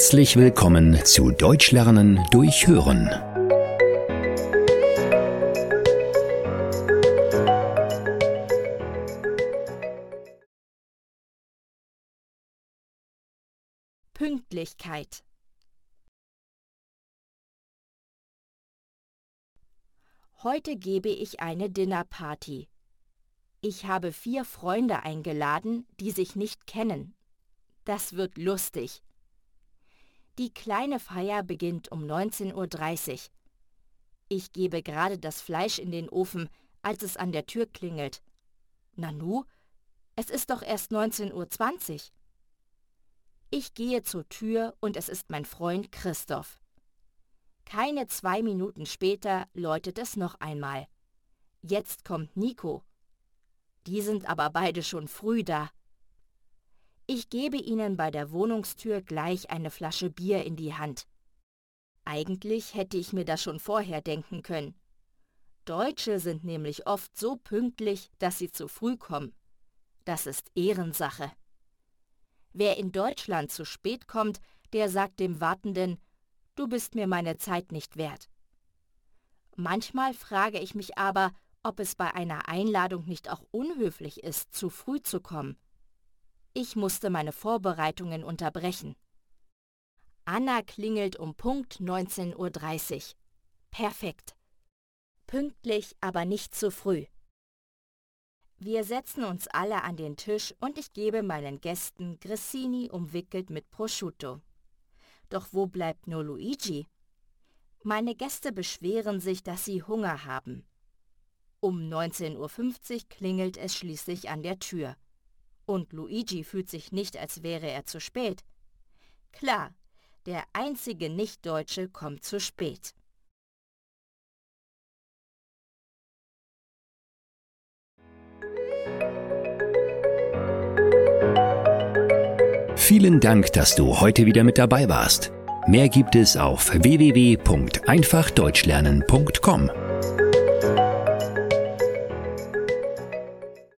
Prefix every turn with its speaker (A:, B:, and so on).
A: Herzlich willkommen zu Deutsch lernen durch Hören.
B: Pünktlichkeit Heute gebe ich eine Dinnerparty. Ich habe vier Freunde eingeladen, die sich nicht kennen. Das wird lustig. Die kleine Feier beginnt um 19.30 Uhr. Ich gebe gerade das Fleisch in den Ofen, als es an der Tür klingelt. Nanu, es ist doch erst 19.20 Uhr. Ich gehe zur Tür und es ist mein Freund Christoph. Keine zwei Minuten später läutet es noch einmal. Jetzt kommt Nico. Die sind aber beide schon früh da. Ich gebe ihnen bei der Wohnungstür gleich eine Flasche Bier in die Hand. Eigentlich hätte ich mir das schon vorher denken können. Deutsche sind nämlich oft so pünktlich, dass sie zu früh kommen. Das ist Ehrensache. Wer in Deutschland zu spät kommt, der sagt dem Wartenden, du bist mir meine Zeit nicht wert. Manchmal frage ich mich aber, ob es bei einer Einladung nicht auch unhöflich ist, zu früh zu kommen. Ich musste meine Vorbereitungen unterbrechen. Anna klingelt um Punkt 19.30 Uhr. Perfekt. Pünktlich, aber nicht zu früh. Wir setzen uns alle an den Tisch und ich gebe meinen Gästen Grissini umwickelt mit Prosciutto. Doch wo bleibt nur Luigi? Meine Gäste beschweren sich, dass sie Hunger haben. Um 19.50 Uhr klingelt es schließlich an der Tür. Und Luigi fühlt sich nicht, als wäre er zu spät. Klar, der einzige Nichtdeutsche kommt zu spät.
A: Vielen Dank, dass du heute wieder mit dabei warst. Mehr gibt es auf www.einfachdeutschlernen.com.